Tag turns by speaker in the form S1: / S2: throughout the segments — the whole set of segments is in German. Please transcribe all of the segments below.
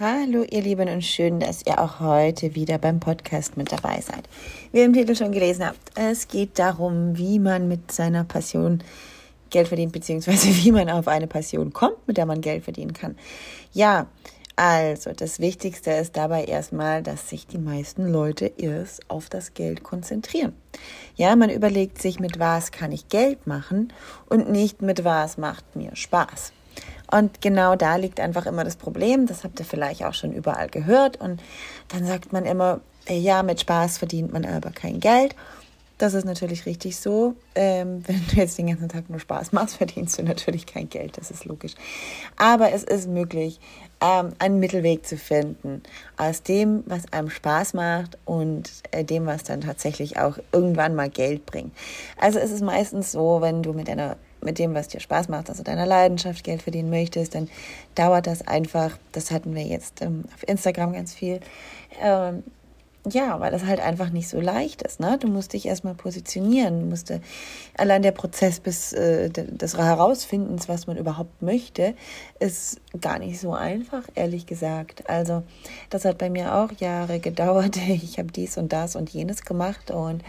S1: Hallo ihr Lieben und schön, dass ihr auch heute wieder beim Podcast mit dabei seid. Wie ihr im Titel schon gelesen habt, es geht darum, wie man mit seiner Passion Geld verdient, beziehungsweise wie man auf eine Passion kommt, mit der man Geld verdienen kann. Ja, also das Wichtigste ist dabei erstmal, dass sich die meisten Leute erst auf das Geld konzentrieren. Ja, man überlegt sich, mit was kann ich Geld machen und nicht mit was macht mir Spaß. Und genau da liegt einfach immer das Problem. Das habt ihr vielleicht auch schon überall gehört. Und dann sagt man immer, ja, mit Spaß verdient man aber kein Geld. Das ist natürlich richtig so. Ähm, wenn du jetzt den ganzen Tag nur Spaß machst, verdienst du natürlich kein Geld. Das ist logisch. Aber es ist möglich, ähm, einen Mittelweg zu finden aus dem, was einem Spaß macht und äh, dem, was dann tatsächlich auch irgendwann mal Geld bringt. Also es ist meistens so, wenn du mit einer mit dem, was dir Spaß macht, also deiner Leidenschaft Geld verdienen möchtest, dann dauert das einfach, das hatten wir jetzt ähm, auf Instagram ganz viel, ähm, ja, weil das halt einfach nicht so leicht ist. Ne? Du musst dich erstmal positionieren, du musst äh, allein der Prozess bis äh, des Herausfindens, was man überhaupt möchte, ist gar nicht so einfach, ehrlich gesagt. Also das hat bei mir auch Jahre gedauert. Ich habe dies und das und jenes gemacht und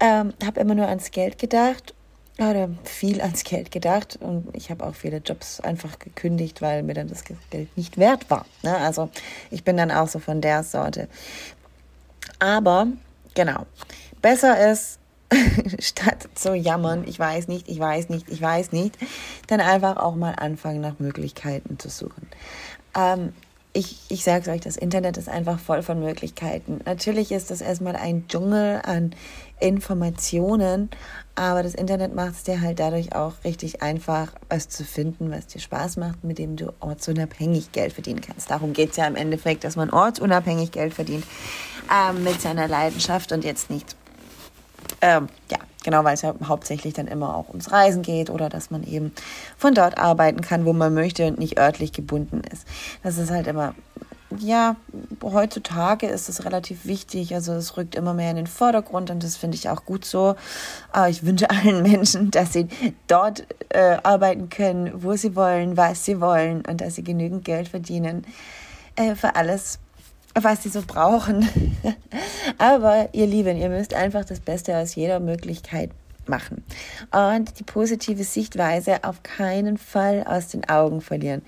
S1: ähm, habe immer nur ans Geld gedacht oder viel ans Geld gedacht und ich habe auch viele Jobs einfach gekündigt, weil mir dann das Geld nicht wert war. Ne? Also ich bin dann auch so von der Sorte. Aber genau, besser ist, statt zu jammern, ich weiß nicht, ich weiß nicht, ich weiß nicht, dann einfach auch mal anfangen, nach Möglichkeiten zu suchen. Ähm, ich, ich sage euch, das Internet ist einfach voll von Möglichkeiten. Natürlich ist das erstmal ein Dschungel an Informationen, aber das Internet macht es dir halt dadurch auch richtig einfach, was zu finden, was dir Spaß macht, mit dem du ortsunabhängig Geld verdienen kannst. Darum geht es ja im Endeffekt, dass man ortsunabhängig Geld verdient ähm, mit seiner Leidenschaft und jetzt nicht, ähm, ja, Genau, weil es ja hauptsächlich dann immer auch ums Reisen geht oder dass man eben von dort arbeiten kann, wo man möchte und nicht örtlich gebunden ist. Das ist halt immer, ja, heutzutage ist es relativ wichtig. Also es rückt immer mehr in den Vordergrund und das finde ich auch gut so. Aber ich wünsche allen Menschen, dass sie dort äh, arbeiten können, wo sie wollen, was sie wollen und dass sie genügend Geld verdienen äh, für alles, was sie so brauchen. Aber ihr Lieben, ihr müsst einfach das Beste aus jeder Möglichkeit machen. Und die positive Sichtweise auf keinen Fall aus den Augen verlieren.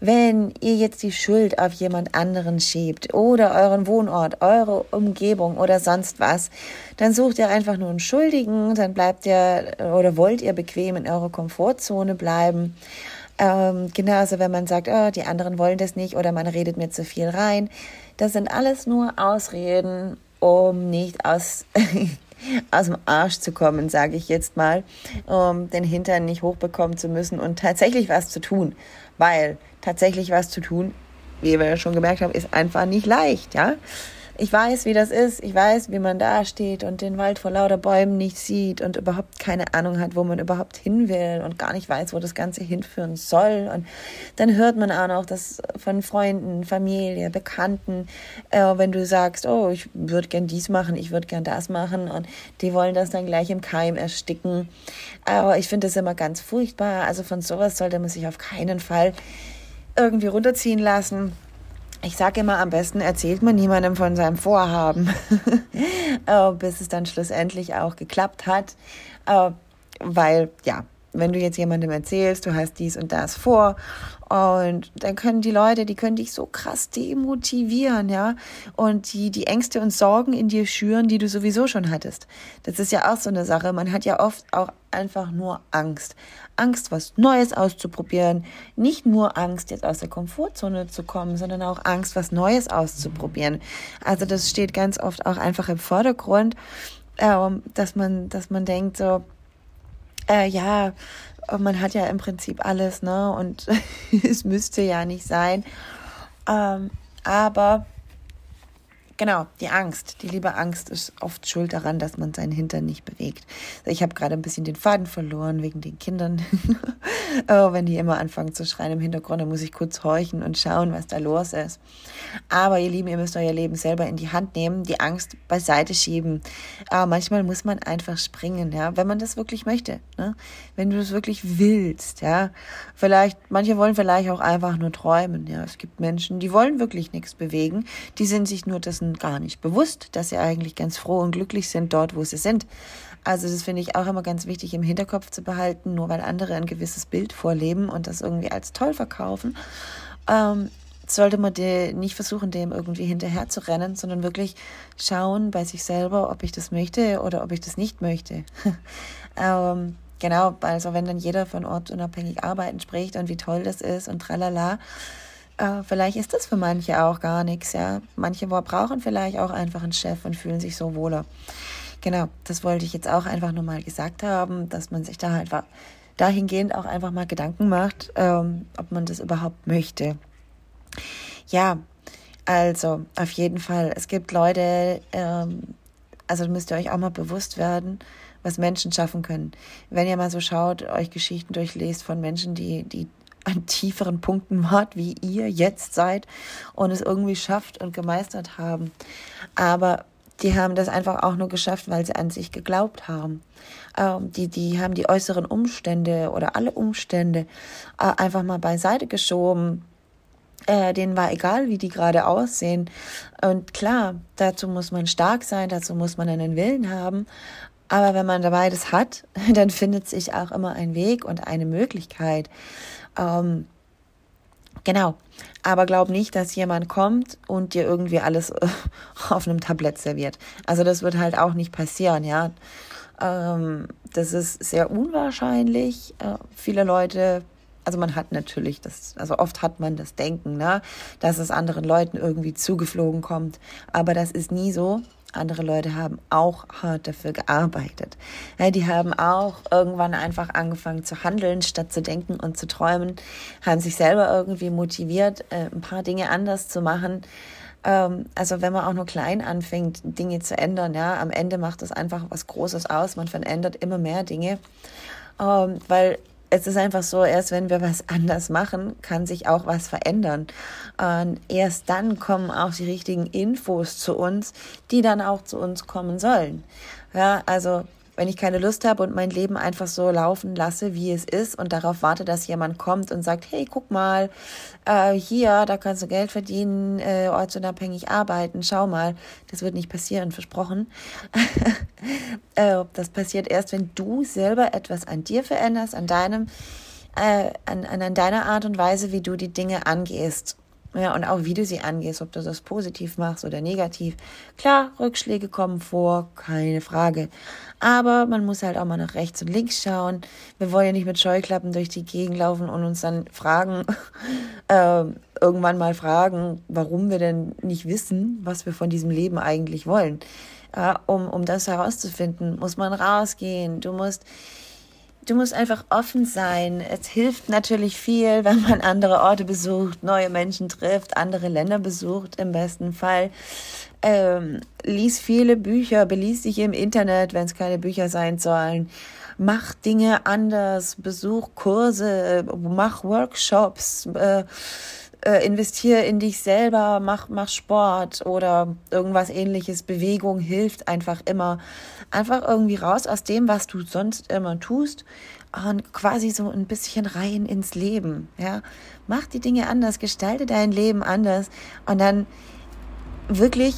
S1: Wenn ihr jetzt die Schuld auf jemand anderen schiebt oder euren Wohnort, eure Umgebung oder sonst was, dann sucht ihr einfach nur einen Schuldigen, dann bleibt ihr oder wollt ihr bequem in eurer Komfortzone bleiben. Ähm, genauso, wenn man sagt, oh, die anderen wollen das nicht oder man redet mir zu viel rein das sind alles nur Ausreden, um nicht aus, aus dem Arsch zu kommen, sage ich jetzt mal, um den Hintern nicht hochbekommen zu müssen und tatsächlich was zu tun. Weil tatsächlich was zu tun, wie wir ja schon gemerkt haben, ist einfach nicht leicht, ja ich weiß, wie das ist. Ich weiß, wie man da steht und den Wald vor lauter Bäumen nicht sieht und überhaupt keine Ahnung hat, wo man überhaupt hin will und gar nicht weiß, wo das Ganze hinführen soll. Und dann hört man auch noch das von Freunden, Familie, Bekannten, äh, wenn du sagst, oh, ich würde gern dies machen, ich würde gern das machen und die wollen das dann gleich im Keim ersticken. Aber ich finde das immer ganz furchtbar. Also von sowas sollte man sich auf keinen Fall irgendwie runterziehen lassen ich sage immer, am besten erzählt man niemandem von seinem Vorhaben, äh, bis es dann schlussendlich auch geklappt hat. Äh, weil, ja, wenn du jetzt jemandem erzählst, du hast dies und das vor und dann können die Leute, die können dich so krass demotivieren, ja, und die, die Ängste und Sorgen in dir schüren, die du sowieso schon hattest. Das ist ja auch so eine Sache. Man hat ja oft auch einfach nur Angst. Angst, was Neues auszuprobieren. Nicht nur Angst, jetzt aus der Komfortzone zu kommen, sondern auch Angst, was Neues auszuprobieren. Also das steht ganz oft auch einfach im Vordergrund, äh, dass man, dass man denkt so, äh, ja, man hat ja im Prinzip alles, ne? Und es müsste ja nicht sein. Ähm, aber Genau, die Angst. Die liebe Angst ist oft schuld daran, dass man seinen Hintern nicht bewegt. Ich habe gerade ein bisschen den Faden verloren wegen den Kindern. oh, wenn die immer anfangen zu schreien im Hintergrund, dann muss ich kurz horchen und schauen, was da los ist. Aber ihr Lieben, ihr müsst euer Leben selber in die Hand nehmen, die Angst beiseite schieben. Aber manchmal muss man einfach springen, ja, wenn man das wirklich möchte. Ne? Wenn du das wirklich willst, ja. Vielleicht, manche wollen vielleicht auch einfach nur träumen, ja. Es gibt Menschen, die wollen wirklich nichts bewegen. Die sind sich nur dessen gar nicht bewusst, dass sie eigentlich ganz froh und glücklich sind dort, wo sie sind. Also das finde ich auch immer ganz wichtig im Hinterkopf zu behalten, nur weil andere ein gewisses Bild vorleben und das irgendwie als toll verkaufen, ähm, sollte man nicht versuchen, dem irgendwie hinterher zu rennen, sondern wirklich schauen bei sich selber, ob ich das möchte oder ob ich das nicht möchte. ähm, genau, also wenn dann jeder von ortsunabhängig arbeiten spricht und wie toll das ist und tralala, äh, vielleicht ist das für manche auch gar nichts, ja. Manche brauchen vielleicht auch einfach einen Chef und fühlen sich so wohler. Genau, das wollte ich jetzt auch einfach nur mal gesagt haben, dass man sich da einfach dahingehend auch einfach mal Gedanken macht, ähm, ob man das überhaupt möchte. Ja, also auf jeden Fall, es gibt Leute, ähm, also müsst ihr euch auch mal bewusst werden, was Menschen schaffen können. Wenn ihr mal so schaut, euch Geschichten durchlest von Menschen, die, die an tieferen Punkten wart, wie ihr jetzt seid und es irgendwie schafft und gemeistert haben. Aber die haben das einfach auch nur geschafft, weil sie an sich geglaubt haben. Ähm, die, die haben die äußeren Umstände oder alle Umstände äh, einfach mal beiseite geschoben. Äh, denen war egal, wie die gerade aussehen. Und klar, dazu muss man stark sein, dazu muss man einen Willen haben. Aber wenn man dabei das hat, dann findet sich auch immer ein Weg und eine Möglichkeit. Ähm, genau. Aber glaub nicht, dass jemand kommt und dir irgendwie alles auf einem Tablett serviert. Also das wird halt auch nicht passieren, ja. Ähm, das ist sehr unwahrscheinlich. Äh, viele Leute also man hat natürlich das, also oft hat man das Denken, ne, dass es anderen Leuten irgendwie zugeflogen kommt. Aber das ist nie so andere Leute haben auch hart dafür gearbeitet. Ja, die haben auch irgendwann einfach angefangen zu handeln, statt zu denken und zu träumen, haben sich selber irgendwie motiviert, äh, ein paar Dinge anders zu machen. Ähm, also wenn man auch nur klein anfängt, Dinge zu ändern, ja, am Ende macht das einfach was Großes aus. Man verändert immer mehr Dinge, ähm, weil es ist einfach so, erst wenn wir was anders machen, kann sich auch was verändern. Und erst dann kommen auch die richtigen Infos zu uns, die dann auch zu uns kommen sollen. Ja, also wenn ich keine Lust habe und mein Leben einfach so laufen lasse, wie es ist und darauf warte, dass jemand kommt und sagt, hey, guck mal, äh, hier, da kannst du Geld verdienen, äh, ortsunabhängig arbeiten, schau mal, das wird nicht passieren, versprochen. äh, das passiert erst, wenn du selber etwas an dir veränderst, an deinem, äh, an, an deiner Art und Weise, wie du die Dinge angehst. Ja, und auch wie du sie angehst, ob du das positiv machst oder negativ. Klar, Rückschläge kommen vor, keine Frage. Aber man muss halt auch mal nach rechts und links schauen. Wir wollen ja nicht mit Scheuklappen durch die Gegend laufen und uns dann fragen, äh, irgendwann mal fragen, warum wir denn nicht wissen, was wir von diesem Leben eigentlich wollen. Ja, um, um das herauszufinden, muss man rausgehen. Du musst du musst einfach offen sein. Es hilft natürlich viel, wenn man andere Orte besucht, neue Menschen trifft, andere Länder besucht im besten Fall. Ähm, lies viele Bücher, beließ dich im Internet, wenn es keine Bücher sein sollen. Mach Dinge anders, besuch Kurse, mach Workshops. Äh, äh, investiere in dich selber, mach, mach Sport oder irgendwas ähnliches. Bewegung hilft einfach immer. Einfach irgendwie raus aus dem, was du sonst immer tust und quasi so ein bisschen rein ins Leben. Ja, mach die Dinge anders, gestalte dein Leben anders und dann wirklich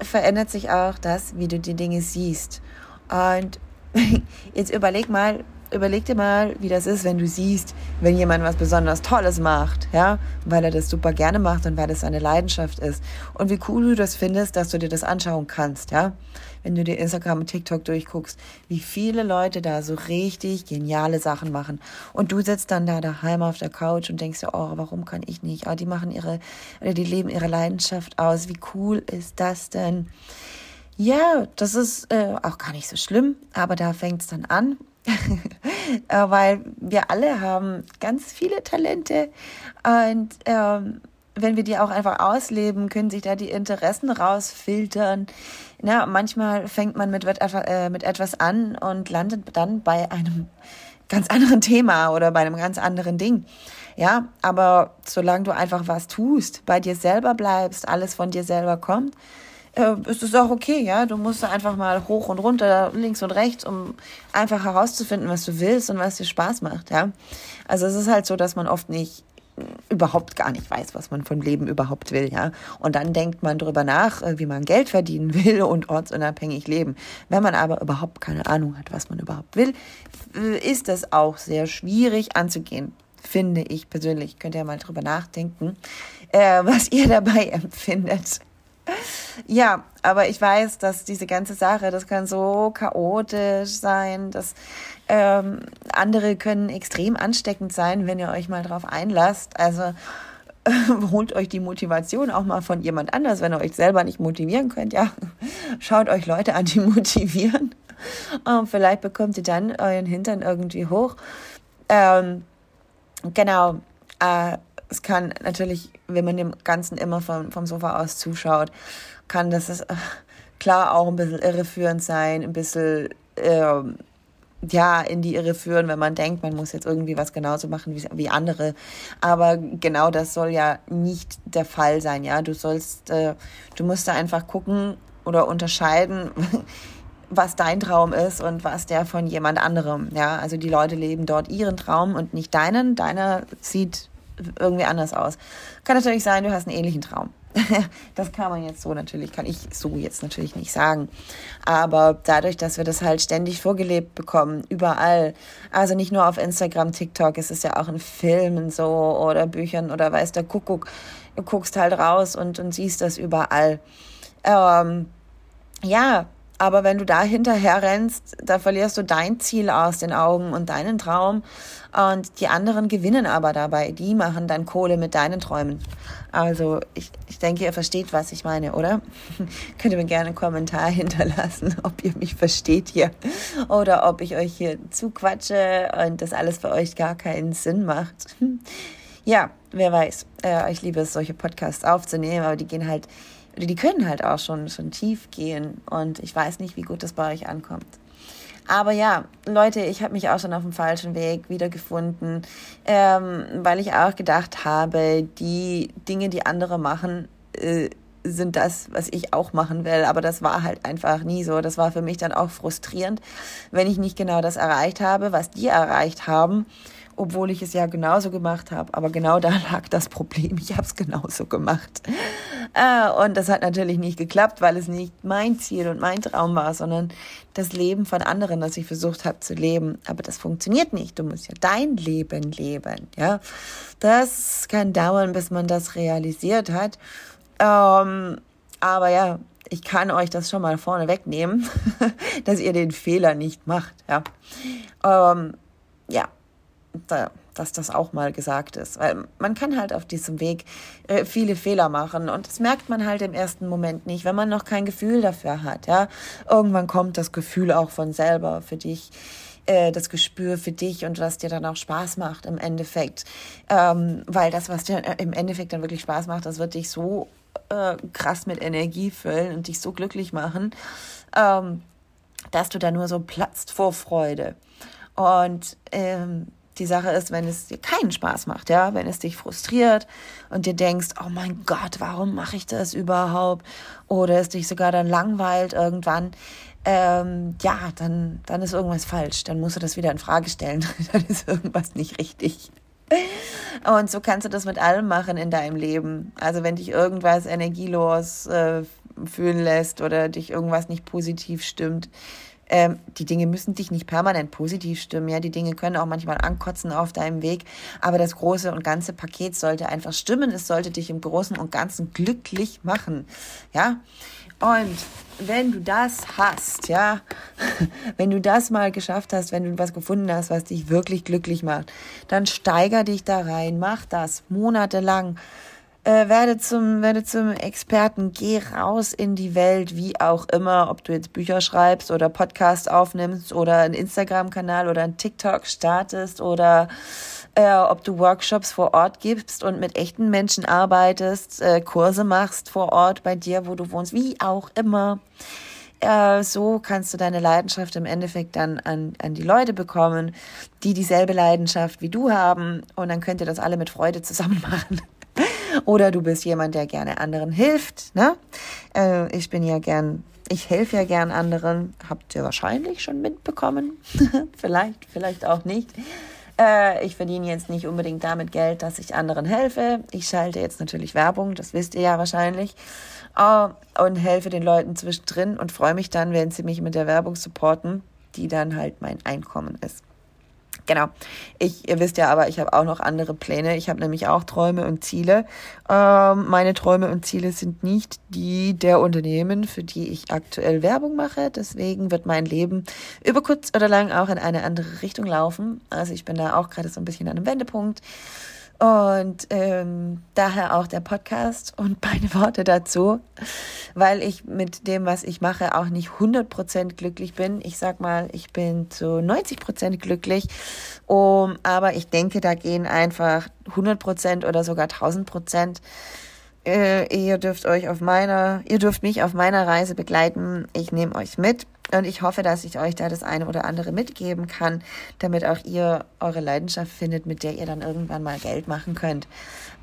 S1: verändert sich auch das, wie du die Dinge siehst. Und jetzt überleg mal, überleg dir mal, wie das ist, wenn du siehst, wenn jemand was besonders Tolles macht, ja, weil er das super gerne macht und weil das seine Leidenschaft ist. Und wie cool du das findest, dass du dir das anschauen kannst, ja. Wenn du dir Instagram und TikTok durchguckst, wie viele Leute da so richtig geniale Sachen machen. Und du sitzt dann da daheim auf der Couch und denkst dir, oh, warum kann ich nicht? Ah, die machen ihre, oder die leben ihre Leidenschaft aus. Wie cool ist das denn? Ja, das ist äh, auch gar nicht so schlimm, aber da fängt es dann an. Äh, weil wir alle haben ganz viele Talente und ähm, wenn wir die auch einfach ausleben, können sich da die Interessen rausfiltern. Na, manchmal fängt man mit, äh, mit etwas an und landet dann bei einem ganz anderen Thema oder bei einem ganz anderen Ding. Ja, aber solange du einfach was tust, bei dir selber bleibst, alles von dir selber kommt, äh, ist es auch okay, ja. Du musst einfach mal hoch und runter, links und rechts, um einfach herauszufinden, was du willst und was dir Spaß macht, ja. Also es ist halt so, dass man oft nicht überhaupt gar nicht weiß, was man vom Leben überhaupt will, ja. Und dann denkt man darüber nach, äh, wie man Geld verdienen will und ortsunabhängig leben. Wenn man aber überhaupt keine Ahnung hat, was man überhaupt will, ist das auch sehr schwierig anzugehen, finde ich persönlich. Könnt ihr mal drüber nachdenken, äh, was ihr dabei empfindet. Ja, aber ich weiß, dass diese ganze Sache, das kann so chaotisch sein, dass ähm, andere können extrem ansteckend sein, wenn ihr euch mal drauf einlasst. Also holt euch die Motivation auch mal von jemand anders, wenn ihr euch selber nicht motivieren könnt. Ja, schaut euch Leute an, die motivieren. Und vielleicht bekommt ihr dann euren Hintern irgendwie hoch. Ähm, genau. Äh, es kann natürlich, wenn man dem Ganzen immer vom, vom Sofa aus zuschaut, kann das ist, äh, klar auch ein bisschen irreführend sein, ein bisschen äh, ja, in die Irre führen, wenn man denkt, man muss jetzt irgendwie was genauso machen wie, wie andere. Aber genau das soll ja nicht der Fall sein, ja. Du sollst, äh, du musst da einfach gucken oder unterscheiden, was dein Traum ist und was der von jemand anderem, ja. Also die Leute leben dort ihren Traum und nicht deinen. Deiner sieht irgendwie anders aus. Kann natürlich sein, du hast einen ähnlichen Traum. das kann man jetzt so natürlich, kann ich so jetzt natürlich nicht sagen. Aber dadurch, dass wir das halt ständig vorgelebt bekommen, überall, also nicht nur auf Instagram, TikTok, es ist ja auch in Filmen so oder Büchern oder weiß der Kuckuck, du guckst halt raus und, und siehst das überall. Ähm, ja, aber wenn du da hinterher rennst, da verlierst du dein Ziel aus den Augen und deinen Traum. Und die anderen gewinnen aber dabei. Die machen dann Kohle mit deinen Träumen. Also ich, ich denke, ihr versteht, was ich meine, oder? Könnt ihr mir gerne einen Kommentar hinterlassen, ob ihr mich versteht hier. Oder ob ich euch hier zuquatsche und das alles für euch gar keinen Sinn macht. Ja, wer weiß. Äh, ich liebe es, solche Podcasts aufzunehmen, aber die gehen halt die können halt auch schon, schon tief gehen und ich weiß nicht, wie gut das bei euch ankommt. Aber ja, Leute, ich habe mich auch schon auf dem falschen Weg wiedergefunden, ähm, weil ich auch gedacht habe, die Dinge, die andere machen, äh, sind das, was ich auch machen will. Aber das war halt einfach nie so. Das war für mich dann auch frustrierend, wenn ich nicht genau das erreicht habe, was die erreicht haben obwohl ich es ja genauso gemacht habe. Aber genau da lag das Problem. Ich habe es genauso gemacht. Äh, und das hat natürlich nicht geklappt, weil es nicht mein Ziel und mein Traum war, sondern das Leben von anderen, das ich versucht habe zu leben. Aber das funktioniert nicht. Du musst ja dein Leben leben. Ja, das kann dauern, bis man das realisiert hat. Ähm, aber ja, ich kann euch das schon mal vorne wegnehmen, dass ihr den Fehler nicht macht. Ja, ähm, ja da, dass das auch mal gesagt ist. Weil man kann halt auf diesem Weg äh, viele Fehler machen und das merkt man halt im ersten Moment nicht, wenn man noch kein Gefühl dafür hat. Ja, irgendwann kommt das Gefühl auch von selber für dich äh, das Gespür für dich und was dir dann auch Spaß macht im Endeffekt. Ähm, weil das, was dir im Endeffekt dann wirklich Spaß macht, das wird dich so äh, krass mit Energie füllen und dich so glücklich machen, ähm, dass du da nur so platzt vor Freude. Und ähm, die Sache ist, wenn es dir keinen Spaß macht, ja, wenn es dich frustriert und dir denkst, oh mein Gott, warum mache ich das überhaupt? Oder es dich sogar dann langweilt irgendwann, ähm, ja, dann, dann ist irgendwas falsch. Dann musst du das wieder in Frage stellen. dann ist irgendwas nicht richtig. Und so kannst du das mit allem machen in deinem Leben. Also wenn dich irgendwas energielos äh, fühlen lässt oder dich irgendwas nicht positiv stimmt, ähm, die Dinge müssen dich nicht permanent positiv stimmen. Ja, die Dinge können auch manchmal ankotzen auf deinem Weg. Aber das große und ganze Paket sollte einfach stimmen. Es sollte dich im Großen und Ganzen glücklich machen. Ja. Und wenn du das hast, ja, wenn du das mal geschafft hast, wenn du was gefunden hast, was dich wirklich glücklich macht, dann steiger dich da rein, mach das monatelang äh, werde zum, werde zum Experten, geh raus in die Welt, wie auch immer, ob du jetzt Bücher schreibst oder Podcast aufnimmst oder einen Instagram-Kanal oder einen TikTok startest oder äh, ob du Workshops vor Ort gibst und mit echten Menschen arbeitest, äh, Kurse machst vor Ort bei dir, wo du wohnst, wie auch immer. Äh, so kannst du deine Leidenschaft im Endeffekt dann an, an die Leute bekommen, die dieselbe Leidenschaft wie du haben. Und dann könnt ihr das alle mit Freude zusammen machen. Oder du bist jemand, der gerne anderen hilft. Ne? Äh, ich bin ja gern, ich helfe ja gern anderen. Habt ihr wahrscheinlich schon mitbekommen. vielleicht, vielleicht auch nicht. Äh, ich verdiene jetzt nicht unbedingt damit Geld, dass ich anderen helfe. Ich schalte jetzt natürlich Werbung, das wisst ihr ja wahrscheinlich. Äh, und helfe den Leuten zwischendrin und freue mich dann, wenn sie mich mit der Werbung supporten, die dann halt mein Einkommen ist. Genau. Ich, ihr wisst ja aber, ich habe auch noch andere Pläne. Ich habe nämlich auch Träume und Ziele. Ähm, meine Träume und Ziele sind nicht die der Unternehmen, für die ich aktuell Werbung mache. Deswegen wird mein Leben über kurz oder lang auch in eine andere Richtung laufen. Also ich bin da auch gerade so ein bisschen an einem Wendepunkt. Und ähm, daher auch der Podcast und meine Worte dazu, weil ich mit dem, was ich mache, auch nicht 100% glücklich bin. Ich sag mal, ich bin zu 90% glücklich, um, aber ich denke, da gehen einfach 100% oder sogar 1000%. Äh, ihr dürft euch auf meiner, ihr dürft mich auf meiner Reise begleiten. Ich nehme euch mit. Und ich hoffe, dass ich euch da das eine oder andere mitgeben kann, damit auch ihr eure Leidenschaft findet, mit der ihr dann irgendwann mal Geld machen könnt.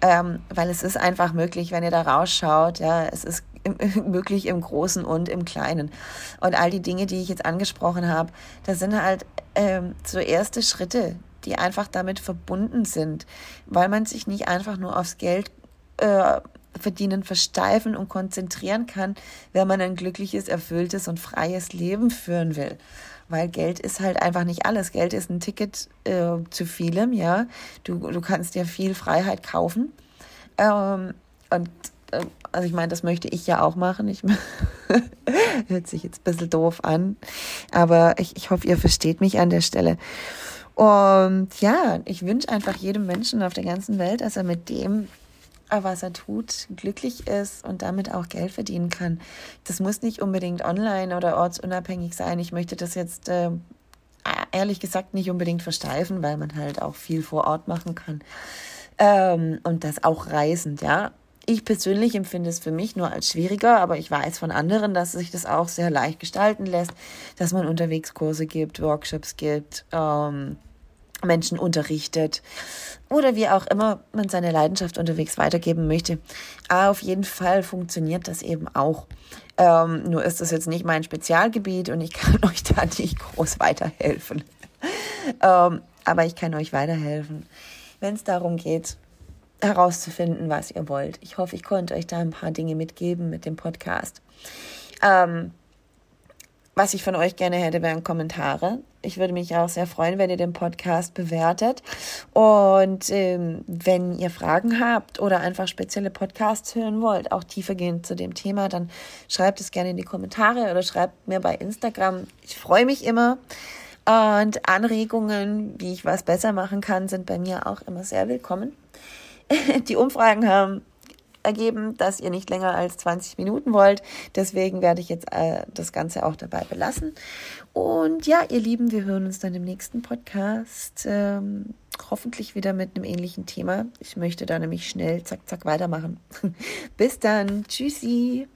S1: Ähm, weil es ist einfach möglich, wenn ihr da rausschaut, ja, es ist möglich im Großen und im Kleinen. Und all die Dinge, die ich jetzt angesprochen habe, das sind halt ähm, so erste Schritte, die einfach damit verbunden sind, weil man sich nicht einfach nur aufs Geld äh, verdienen versteifen und konzentrieren kann, wenn man ein glückliches, erfülltes und freies Leben führen will. Weil Geld ist halt einfach nicht alles. Geld ist ein Ticket äh, zu vielem, ja. Du, du kannst dir viel Freiheit kaufen. Ähm, und äh, also ich meine, das möchte ich ja auch machen. Ich hört sich jetzt ein bisschen doof an. Aber ich, ich hoffe, ihr versteht mich an der Stelle. Und ja, ich wünsche einfach jedem Menschen auf der ganzen Welt, dass er mit dem was er tut, glücklich ist und damit auch Geld verdienen kann. Das muss nicht unbedingt online oder ortsunabhängig sein. Ich möchte das jetzt äh, ehrlich gesagt nicht unbedingt versteifen, weil man halt auch viel vor Ort machen kann. Ähm, und das auch reisend, ja. Ich persönlich empfinde es für mich nur als schwieriger, aber ich weiß von anderen, dass sich das auch sehr leicht gestalten lässt, dass man unterwegs Kurse gibt, Workshops gibt. Ähm, Menschen unterrichtet oder wie auch immer man seine Leidenschaft unterwegs weitergeben möchte. Aber auf jeden Fall funktioniert das eben auch. Ähm, nur ist das jetzt nicht mein Spezialgebiet und ich kann euch da nicht groß weiterhelfen. ähm, aber ich kann euch weiterhelfen, wenn es darum geht, herauszufinden, was ihr wollt. Ich hoffe, ich konnte euch da ein paar Dinge mitgeben mit dem Podcast. Ähm, was ich von euch gerne hätte, wären Kommentare. Ich würde mich auch sehr freuen, wenn ihr den Podcast bewertet. Und ähm, wenn ihr Fragen habt oder einfach spezielle Podcasts hören wollt, auch tiefergehend zu dem Thema, dann schreibt es gerne in die Kommentare oder schreibt mir bei Instagram. Ich freue mich immer. Und Anregungen, wie ich was besser machen kann, sind bei mir auch immer sehr willkommen. Die Umfragen haben ergeben, dass ihr nicht länger als 20 Minuten wollt. Deswegen werde ich jetzt äh, das Ganze auch dabei belassen. Und ja, ihr Lieben, wir hören uns dann im nächsten Podcast. Ähm, hoffentlich wieder mit einem ähnlichen Thema. Ich möchte da nämlich schnell, zack, zack, weitermachen. Bis dann. Tschüssi.